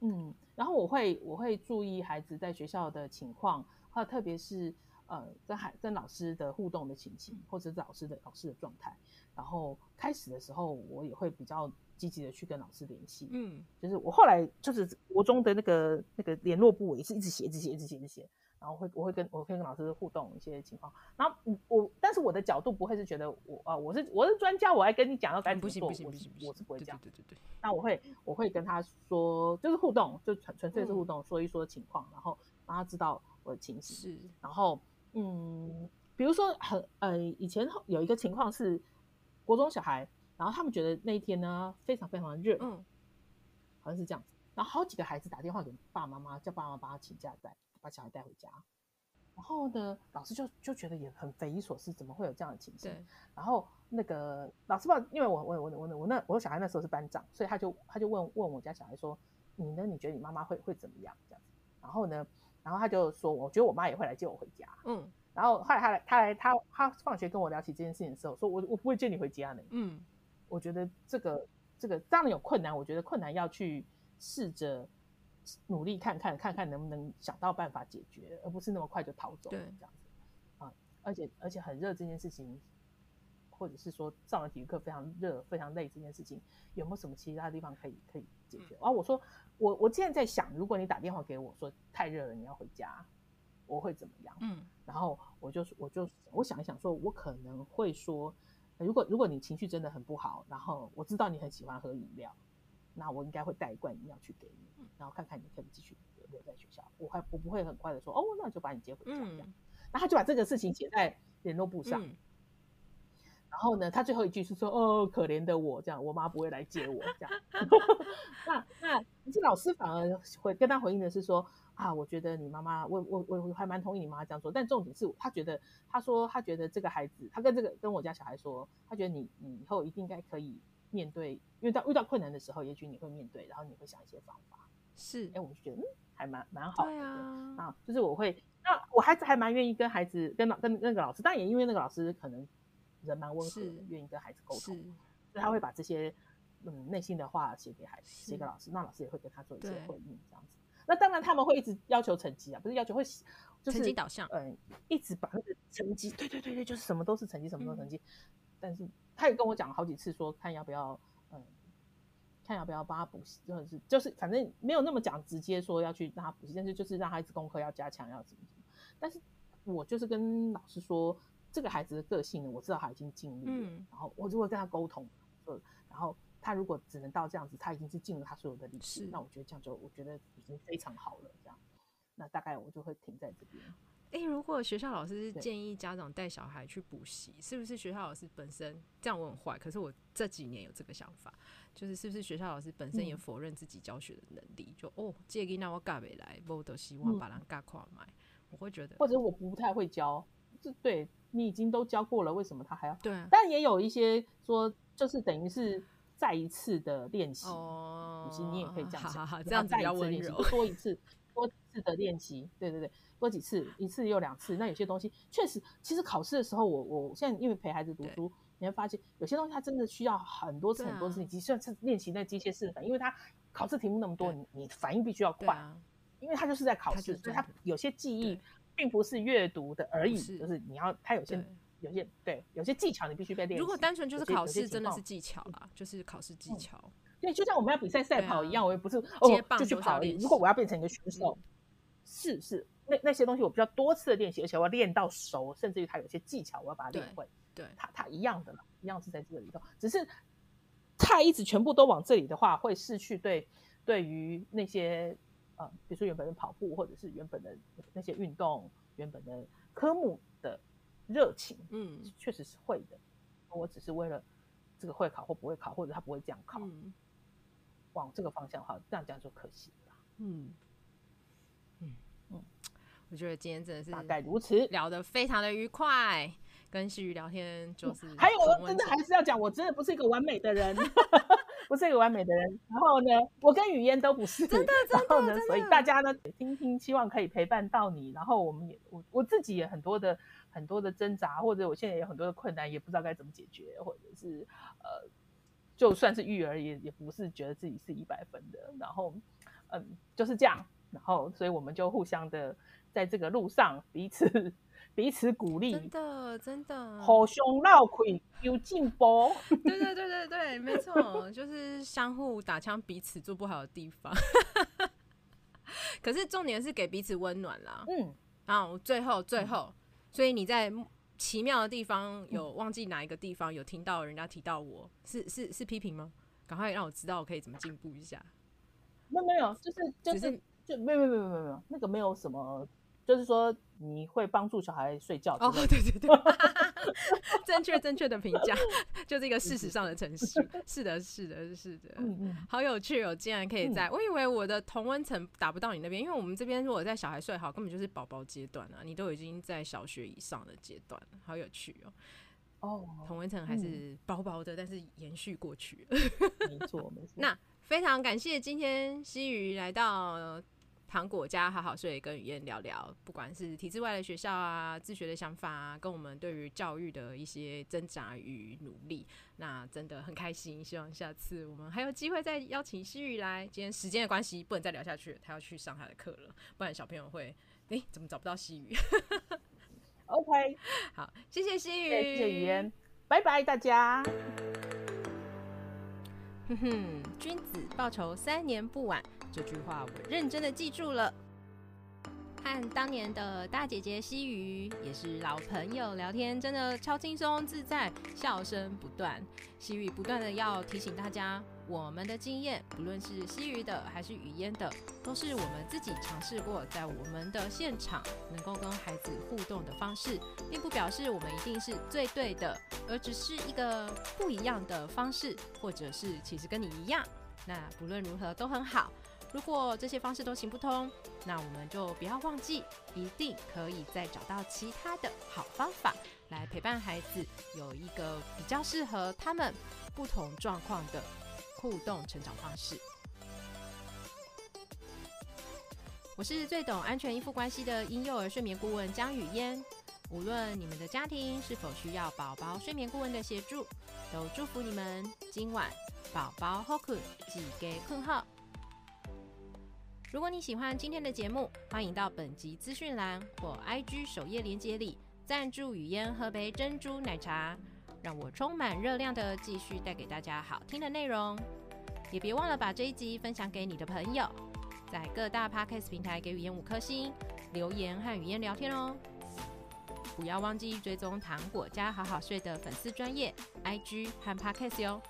嗯，然后我会我会注意孩子在学校的情况，或特别是呃跟孩跟老师的互动的情形，或者是老师的老师的状态。然后开始的时候，我也会比较。积极的去跟老师联系，嗯，就是我后来就是国中的那个那个联络部也是一直写，一直写，一直写，一直写，然后会我会跟我会跟老师互动一些情况，然后我但是我我的角度不会是觉得我啊，我是我是专家，我还跟你讲要该怎么做，不行不行不行，我是不会这样。对对对对。那我会我会跟他说，就是互动，就纯纯粹是互动，说一说情况，然后让他知道我的情形。是。然后嗯，比如说很呃，以前有一个情况是国中小孩，然后他们觉得那一天呢非常非常的热，嗯，好像是这样子。然后好几个孩子打电话给爸爸妈妈，叫爸妈帮他请假带把小孩带回家。然后呢，老师就就觉得也很匪夷所思，怎么会有这样的情形？对。然后那个老师吧，因为我我我我我那我小孩那时候是班长，所以他就他就问问我家小孩说：“你呢？你觉得你妈妈会会怎么样？”这样子。然后呢，然后他就说：“我觉得我妈也会来接我回家。”嗯。然后后来他来他来他他放学跟我聊起这件事情的时候，说我我不会接你回家呢。嗯。我觉得这个这个当然有困难，我觉得困难要去试着。努力看看看看能不能想到办法解决，而不是那么快就逃走。对，这样子啊，而且而且很热这件事情，或者是说上了体育课非常热非常累这件事情，有没有什么其他地方可以可以解决？啊，我说我我现在在想，如果你打电话给我说太热了，你要回家，我会怎么样？嗯，然后我就我就我想一想，说我可能会说，如果如果你情绪真的很不好，然后我知道你很喜欢喝饮料，那我应该会带一罐饮料去给你。然后看看你可不可以继续留在学校，我还我不会很快的说哦，那就把你接回家这样。那、嗯、他就把这个事情写在联络簿上。嗯、然后呢，他最后一句是说哦，可怜的我这样，我妈不会来接我这样。(laughs) 那那这老师反而会跟他回应的是说啊，我觉得你妈妈，我我我还蛮同意你妈妈这样做，但重点是他觉得他说他觉得这个孩子，他跟这个跟我家小孩说，他觉得你你以后一定应该可以面对，因为到遇到困难的时候，也许你会面对，然后你会想一些方法。是，哎、欸，我就觉得嗯，还蛮蛮好的。对啊，啊，就是我会，那我孩子还蛮愿意跟孩子跟老跟那个老师，但也因为那个老师可能人蛮温和的，愿意跟孩子沟通，所以他会把这些嗯内心的话写给孩子，写给老师，那老师也会跟他做一些回应，这样子。那当然他们会一直要求成绩啊，不是要求会，就是成绩导向，嗯，一直把那个成绩，对对对对，就是什么都是成绩，什么都是成绩。嗯、但是他也跟我讲好几次说，看要不要。嗯看要不要帮他补习，或者是就是反正没有那么讲直接说要去让他补习，但是就是让孩子功课要加强，要怎么怎么。但是我就是跟老师说，这个孩子的个性呢，我知道他已经尽力了，嗯、然后我就会跟他沟通，然后他如果只能到这样子，他已经是尽了他所有的力气，那我觉得这样就我觉得已经非常好了，这样，那大概我就会停在这边。哎、欸，如果学校老师建议家长带小孩去补习，是不是学校老师本身这样？我很坏，可是我这几年有这个想法，就是是不是学校老师本身也否认自己教学的能力？嗯、就哦，这个那我教不来，我都希望把人嘎垮买。我会觉得，或者我不太会教，这对你已经都教过了，为什么他还要？对、啊，但也有一些说，就是等于是再一次的练习哦，其实你也可以这样想，这样再一次练习，多一次，多次的练习，对对对。多几次，一次又两次，那有些东西确实，其实考试的时候我，我我现在因为陪孩子读书，你会发现有些东西它真的需要很多次很多次，你算是练习那机械式的反应，因为它考试题目那么多，你你反应必须要快，啊、因为它就是在考试，所以它有些记忆并不是阅读的而已，就是你要它有些有些对有些技巧你必须被练。如果单纯就是考试，真的是技巧啦，就是考试技巧。对、嗯，就像我们要比赛赛跑一样，我也不是哦就去跑而已。如果我要变成一个选手，是是。那那些东西我比较多次的练习，而且我要练到熟，甚至于它有些技巧我要把它练会。对，它它一样的了，一样是在这个里头，只是太一直全部都往这里的话，会失去对对于那些呃，比如说原本的跑步或者是原本的那些运动、原本的科目的热情。嗯，确实是会的。我只是为了这个会考或不会考，或者他不会这样考，嗯、往这个方向哈，这样讲就可惜了。嗯嗯嗯。我觉得今天真的是大概如此，聊得非常的愉快。跟细雨聊天就是，(laughs) 还有我真的还是要讲，我真的不是一个完美的人，(laughs) 不是一个完美的人。然后呢，我跟语嫣都不是，真的，(laughs) 真的。然后呢，所以大家呢听听，希望可以陪伴到你。然后我们也，我我自己也很多的很多的挣扎，或者我现在有很多的困难，也不知道该怎么解决，或者是呃，就算是育儿也也不是觉得自己是一百分的。然后嗯，就是这样。然后，所以我们就互相的。在这个路上，彼此彼此鼓励，真的真的，互相闹亏有进步。(laughs) 对对对对对，没错，就是相互打枪，彼此做不好的地方。(laughs) 可是重点是给彼此温暖啦。嗯，然后最后最后，嗯、所以你在奇妙的地方，有忘记哪一个地方有听到人家提到我，是是是批评吗？赶快让我知道我可以怎么进步一下。没有没有，就是就是是就没有没有没有没有没有那个没有什么，就是说你会帮助小孩睡觉。哦，对对对，(laughs) (laughs) 正确正确的评价，(laughs) 就是一个事实上的陈述。是的，是的，是的，好有趣哦！竟然可以在，嗯、我以为我的同温层达不到你那边，因为我们这边如果在小孩睡好，根本就是宝宝阶段啊，你都已经在小学以上的阶段，好有趣哦。哦，同温层还是薄薄的，嗯、但是延续过去了。没错，没 (laughs) 错。那非常感谢今天西鱼来到糖果家好好睡，跟语嫣聊聊，不管是体制外的学校啊，自学的想法啊，跟我们对于教育的一些挣扎与努力，那真的很开心。希望下次我们还有机会再邀请西雨来。今天时间的关系，不能再聊下去，他要去上他的课了，不然小朋友会诶、欸，怎么找不到西雨？OK，好，谢谢西雨，谢谢语嫣，拜拜大家。哼哼，君子报仇，三年不晚。这句话我认真的记住了。和当年的大姐姐西鱼也是老朋友聊天，真的超轻松自在，笑声不断。西鱼不断的要提醒大家，我们的经验，不论是西语的还是语言的，都是我们自己尝试过，在我们的现场能够跟孩子互动的方式，并不表示我们一定是最对的，而只是一个不一样的方式，或者是其实跟你一样，那不论如何都很好。如果这些方式都行不通，那我们就不要忘记，一定可以再找到其他的好方法来陪伴孩子，有一个比较适合他们不同状况的互动成长方式。我是最懂安全依附关系的婴幼儿睡眠顾问江语嫣，无论你们的家庭是否需要宝宝睡眠顾问的协助，都祝福你们今晚宝宝好困，记得困号。如果你喜欢今天的节目，欢迎到本集资讯栏或 IG 首页链接里赞助语嫣喝杯珍珠奶茶，让我充满热量的继续带给大家好听的内容。也别忘了把这一集分享给你的朋友，在各大 Podcast 平台给语嫣五颗星，留言和语嫣聊天哦。不要忘记追踪糖果加好好睡的粉丝专业 IG 和 Podcast 哟。